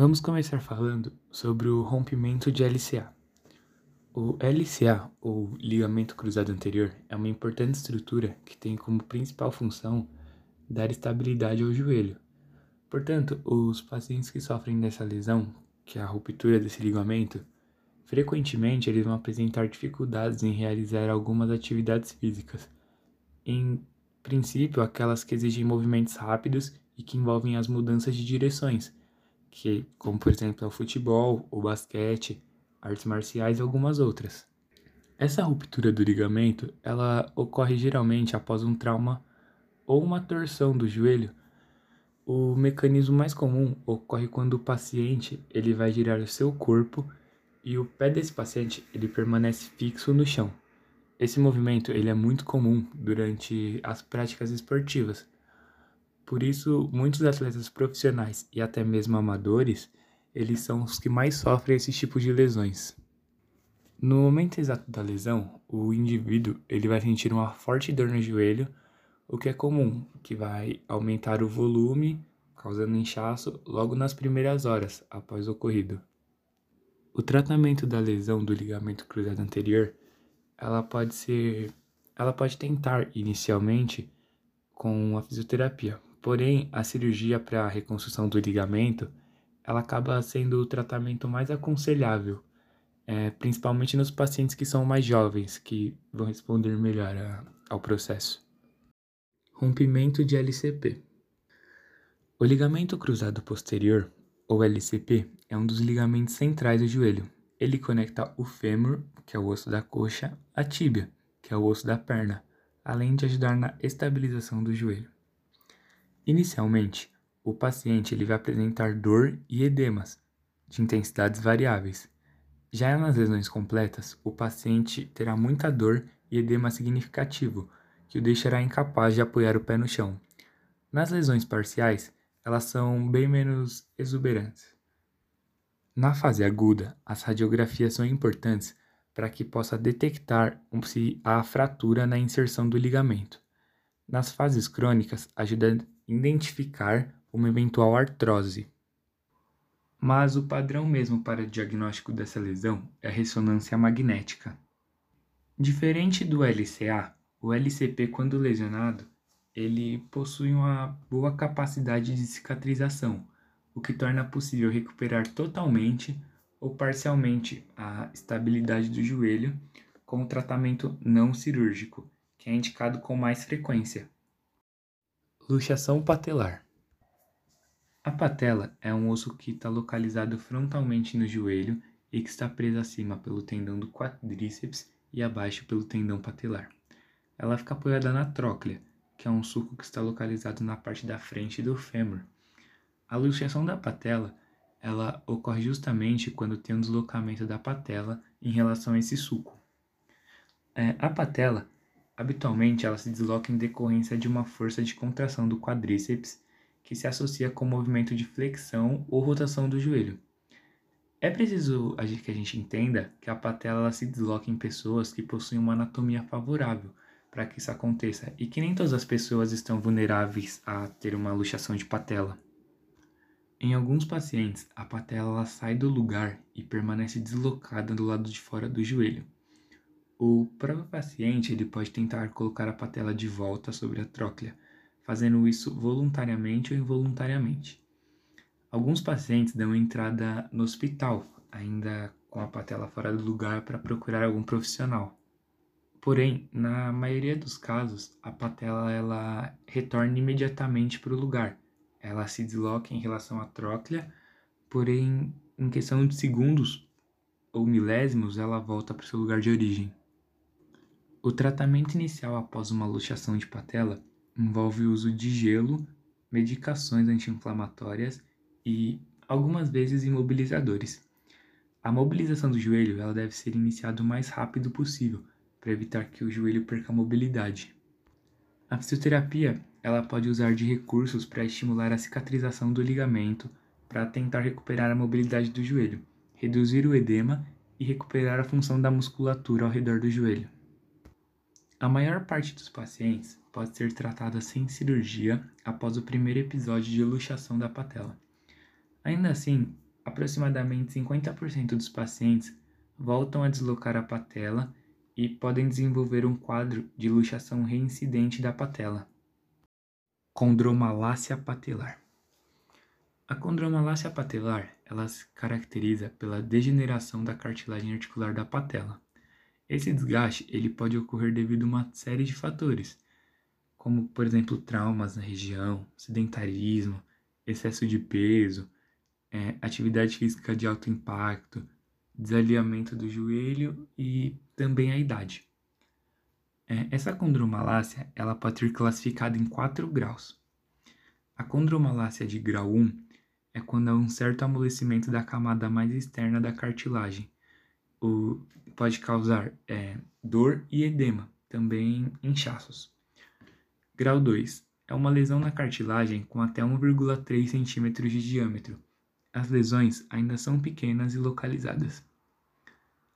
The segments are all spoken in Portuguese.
Vamos começar falando sobre o rompimento de LCA. O LCA, ou ligamento cruzado anterior, é uma importante estrutura que tem como principal função dar estabilidade ao joelho. Portanto, os pacientes que sofrem dessa lesão, que é a ruptura desse ligamento, frequentemente eles vão apresentar dificuldades em realizar algumas atividades físicas. Em princípio, aquelas que exigem movimentos rápidos e que envolvem as mudanças de direções, que como por exemplo é o futebol, o basquete, artes marciais e algumas outras. Essa ruptura do ligamento, ela ocorre geralmente após um trauma ou uma torção do joelho. O mecanismo mais comum ocorre quando o paciente ele vai girar o seu corpo e o pé desse paciente ele permanece fixo no chão. Esse movimento ele é muito comum durante as práticas esportivas. Por isso, muitos atletas profissionais e até mesmo amadores eles são os que mais sofrem esse tipo de lesões. No momento exato da lesão, o indivíduo ele vai sentir uma forte dor no joelho, o que é comum, que vai aumentar o volume, causando inchaço logo nas primeiras horas após o ocorrido. O tratamento da lesão do ligamento cruzado anterior, ela pode ser, ela pode tentar inicialmente com a fisioterapia. Porém, a cirurgia para a reconstrução do ligamento ela acaba sendo o tratamento mais aconselhável, é, principalmente nos pacientes que são mais jovens, que vão responder melhor a, ao processo. Rompimento de LCP. O ligamento cruzado posterior, ou LCP, é um dos ligamentos centrais do joelho. Ele conecta o fêmur, que é o osso da coxa, à tíbia, que é o osso da perna, além de ajudar na estabilização do joelho. Inicialmente, o paciente ele vai apresentar dor e edemas de intensidades variáveis. Já nas lesões completas, o paciente terá muita dor e edema significativo, que o deixará incapaz de apoiar o pé no chão. Nas lesões parciais, elas são bem menos exuberantes. Na fase aguda, as radiografias são importantes para que possa detectar se há fratura na inserção do ligamento. Nas fases crônicas, ajuda identificar uma eventual artrose. Mas o padrão mesmo para diagnóstico dessa lesão é a ressonância magnética. Diferente do LCA, o LCP, quando lesionado, ele possui uma boa capacidade de cicatrização, o que torna possível recuperar totalmente ou parcialmente a estabilidade do joelho com o tratamento não cirúrgico, que é indicado com mais frequência. Luxação patelar. A patela é um osso que está localizado frontalmente no joelho e que está preso acima pelo tendão do quadríceps e abaixo pelo tendão patelar. Ela fica apoiada na tróclea, que é um sulco que está localizado na parte da frente do fêmur. A luxação da patela ela ocorre justamente quando tem um deslocamento da patela em relação a esse sulco. É, a patela, habitualmente, ela se desloca em decorrência de uma força de contração do quadríceps que se associa com o movimento de flexão ou rotação do joelho. É preciso que a gente entenda que a patela se desloca em pessoas que possuem uma anatomia favorável para que isso aconteça e que nem todas as pessoas estão vulneráveis a ter uma luxação de patela. Em alguns pacientes, a patela sai do lugar e permanece deslocada do lado de fora do joelho. O próprio paciente ele pode tentar colocar a patela de volta sobre a tróclea, fazendo isso voluntariamente ou involuntariamente. Alguns pacientes dão entrada no hospital, ainda com a patela fora do lugar, para procurar algum profissional. Porém, na maioria dos casos, a patela ela retorna imediatamente para o lugar. Ela se desloca em relação à tróclea, porém, em questão de segundos ou milésimos, ela volta para o seu lugar de origem. O tratamento inicial após uma luxação de patela envolve o uso de gelo, medicações anti-inflamatórias e algumas vezes imobilizadores. A mobilização do joelho ela deve ser iniciada o mais rápido possível para evitar que o joelho perca a mobilidade. A fisioterapia ela pode usar de recursos para estimular a cicatrização do ligamento para tentar recuperar a mobilidade do joelho, reduzir o edema e recuperar a função da musculatura ao redor do joelho. A maior parte dos pacientes pode ser tratada sem cirurgia após o primeiro episódio de luxação da patela. Ainda assim, aproximadamente 50% dos pacientes voltam a deslocar a patela e podem desenvolver um quadro de luxação reincidente da patela. Condromalácia patelar. A condromalácia patelar, ela se caracteriza pela degeneração da cartilagem articular da patela. Esse desgaste, ele pode ocorrer devido a uma série de fatores, como, por exemplo, traumas na região, sedentarismo, excesso de peso, é, atividade física de alto impacto, desalinhamento do joelho e também a idade. É, essa condromalácia ela pode ser classificada em quatro graus. A condromalácia de grau 1 é quando há um certo amolecimento da camada mais externa da cartilagem. O, pode causar é, dor e edema, também inchaços. Grau 2 é uma lesão na cartilagem com até 1,3 cm de diâmetro. As lesões ainda são pequenas e localizadas.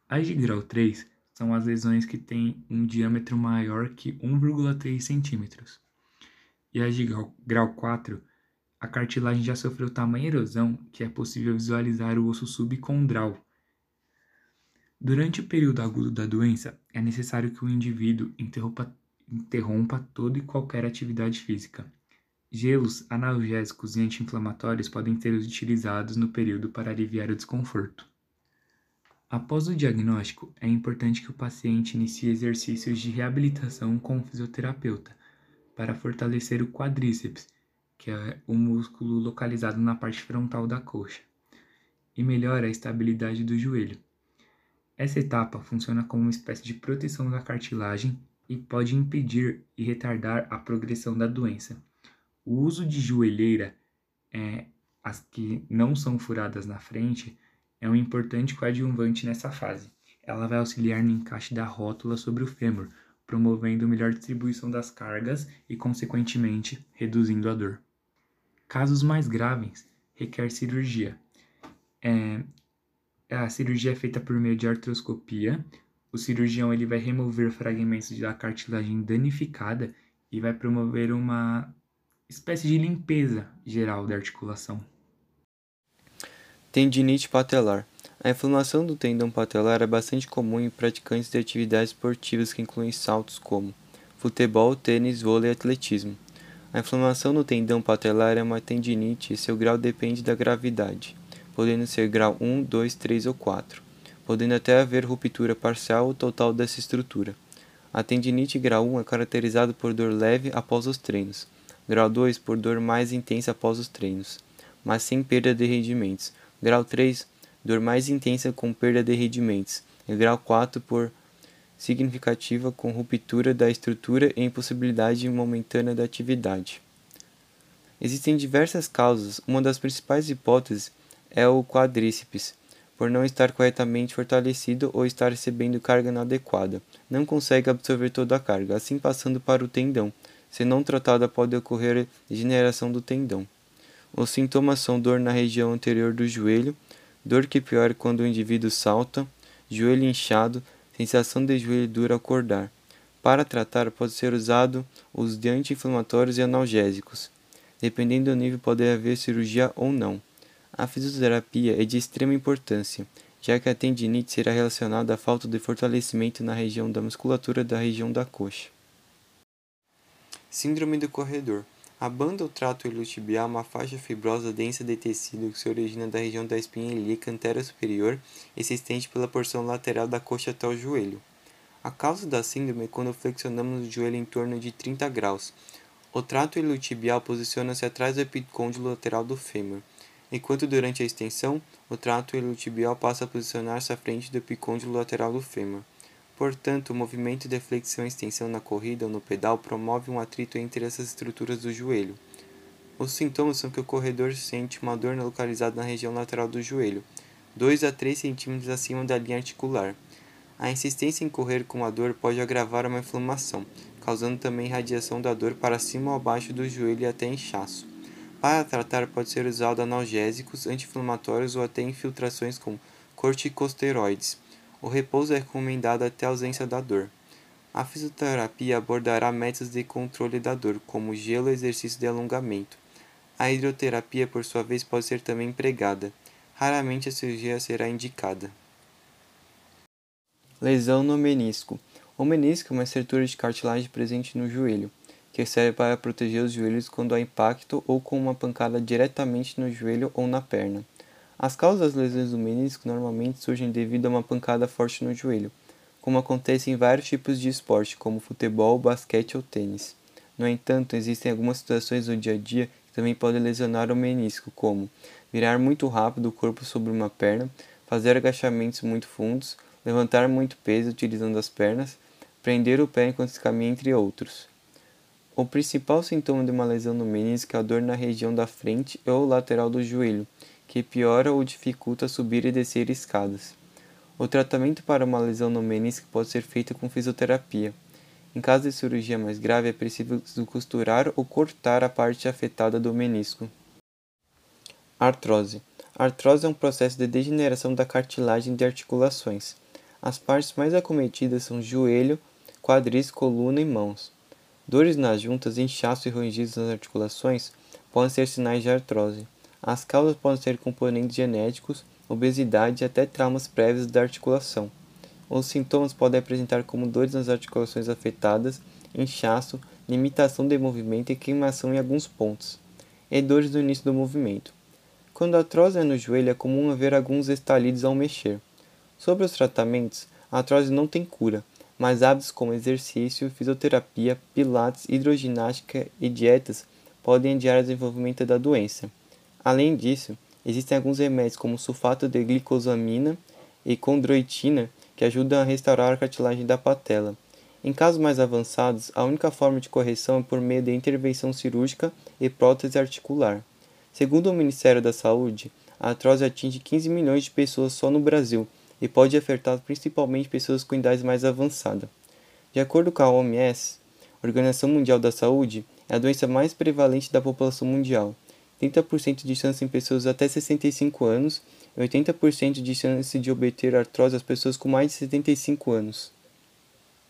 As de grau 3 são as lesões que têm um diâmetro maior que 1,3 centímetros. E as de grau 4, a cartilagem já sofreu tamanha erosão que é possível visualizar o osso subcondral. Durante o período agudo da doença, é necessário que o indivíduo interrompa, interrompa toda e qualquer atividade física. Gelos, analgésicos e anti-inflamatórios podem ser utilizados no período para aliviar o desconforto. Após o diagnóstico, é importante que o paciente inicie exercícios de reabilitação com o fisioterapeuta para fortalecer o quadríceps, que é o músculo localizado na parte frontal da coxa, e melhora a estabilidade do joelho. Essa etapa funciona como uma espécie de proteção da cartilagem e pode impedir e retardar a progressão da doença. O uso de joelheira, é, as que não são furadas na frente, é um importante coadjuvante nessa fase. Ela vai auxiliar no encaixe da rótula sobre o fêmur, promovendo melhor distribuição das cargas e, consequentemente, reduzindo a dor. Casos mais graves requer cirurgia. É, a cirurgia é feita por meio de artroscopia. O cirurgião ele vai remover fragmentos da cartilagem danificada e vai promover uma espécie de limpeza geral da articulação. Tendinite patelar. A inflamação do tendão patelar é bastante comum em praticantes de atividades esportivas que incluem saltos como futebol, tênis, vôlei e atletismo. A inflamação do tendão patelar é uma tendinite e seu grau depende da gravidade, podendo ser grau 1, 2, 3 ou 4, podendo até haver ruptura parcial ou total dessa estrutura. A tendinite grau 1 é caracterizada por dor leve após os treinos, grau 2 por dor mais intensa após os treinos, mas sem perda de rendimentos, Grau 3, dor mais intensa com perda de rendimentos. E grau 4, por significativa com ruptura da estrutura e impossibilidade momentânea da atividade. Existem diversas causas. Uma das principais hipóteses é o quadríceps, por não estar corretamente fortalecido ou estar recebendo carga inadequada. Não consegue absorver toda a carga, assim passando para o tendão. Se não tratada, pode ocorrer degeneração do tendão. Os sintomas são dor na região anterior do joelho, dor que piora quando o indivíduo salta, joelho inchado, sensação de joelho duro acordar. Para tratar, pode ser usado os de anti-inflamatórios e analgésicos. Dependendo do nível, pode haver cirurgia ou não. A fisioterapia é de extrema importância, já que a tendinite será relacionada à falta de fortalecimento na região da musculatura da região da coxa. Síndrome do corredor a banda ou trato iliotibial é uma faixa fibrosa densa de tecido que se origina da região da espinha ilíaca antero-superior e se estende pela porção lateral da coxa até o joelho. A causa da síndrome é quando flexionamos o joelho em torno de 30 graus. O trato iliotibial posiciona-se atrás do epicôndilo lateral do fêmur, enquanto durante a extensão, o trato iliotibial passa a posicionar-se à frente do epicôndilo lateral do fêmur. Portanto, o movimento de flexão e extensão na corrida ou no pedal promove um atrito entre essas estruturas do joelho. Os sintomas são que o corredor sente uma dor localizada na região lateral do joelho, 2 a 3 cm acima da linha articular. A insistência em correr com a dor pode agravar uma inflamação, causando também radiação da dor para cima ou abaixo do joelho e até inchaço. Para tratar, pode ser usado analgésicos, anti-inflamatórios ou até infiltrações com corticosteroides. O repouso é recomendado até a ausência da dor. A fisioterapia abordará métodos de controle da dor, como gelo e exercício de alongamento. A hidroterapia, por sua vez, pode ser também empregada. raramente a cirurgia será indicada. Lesão no menisco. O menisco é uma estrutura de cartilagem presente no joelho, que serve para proteger os joelhos quando há impacto ou com uma pancada diretamente no joelho ou na perna. As causas das lesões do menisco normalmente surgem devido a uma pancada forte no joelho, como acontece em vários tipos de esporte, como futebol, basquete ou tênis. No entanto, existem algumas situações no dia a dia que também podem lesionar o menisco, como virar muito rápido o corpo sobre uma perna, fazer agachamentos muito fundos, levantar muito peso utilizando as pernas, prender o pé enquanto se caminha, entre outros. O principal sintoma de uma lesão no menisco é a dor na região da frente ou lateral do joelho, que piora ou dificulta subir e descer escadas. O tratamento para uma lesão no menisco pode ser feito com fisioterapia. Em caso de cirurgia mais grave, é preciso costurar ou cortar a parte afetada do menisco. Artrose. Artrose é um processo de degeneração da cartilagem de articulações. As partes mais acometidas são joelho, quadris, coluna e mãos. Dores nas juntas, inchaço e rangidos nas articulações podem ser sinais de artrose. As causas podem ser componentes genéticos, obesidade e até traumas prévios da articulação. Os sintomas podem apresentar como dores nas articulações afetadas, inchaço, limitação de movimento e queimação em alguns pontos, e dores no início do movimento. Quando a artrose é no joelho, é comum haver alguns estalidos ao mexer. Sobre os tratamentos, a artrose não tem cura, mas hábitos como exercício, fisioterapia, pilates, hidroginástica e dietas podem adiar o desenvolvimento da doença. Além disso, existem alguns remédios como sulfato de glicosamina e condroitina que ajudam a restaurar a cartilagem da patela. Em casos mais avançados, a única forma de correção é por meio de intervenção cirúrgica e prótese articular. Segundo o Ministério da Saúde, a artrose atinge 15 milhões de pessoas só no Brasil e pode afetar principalmente pessoas com idade mais avançada. De acordo com a OMS, Organização Mundial da Saúde, é a doença mais prevalente da população mundial. 30% de chance em pessoas até 65 anos e 80% de chance de obter artrose às pessoas com mais de 75 anos.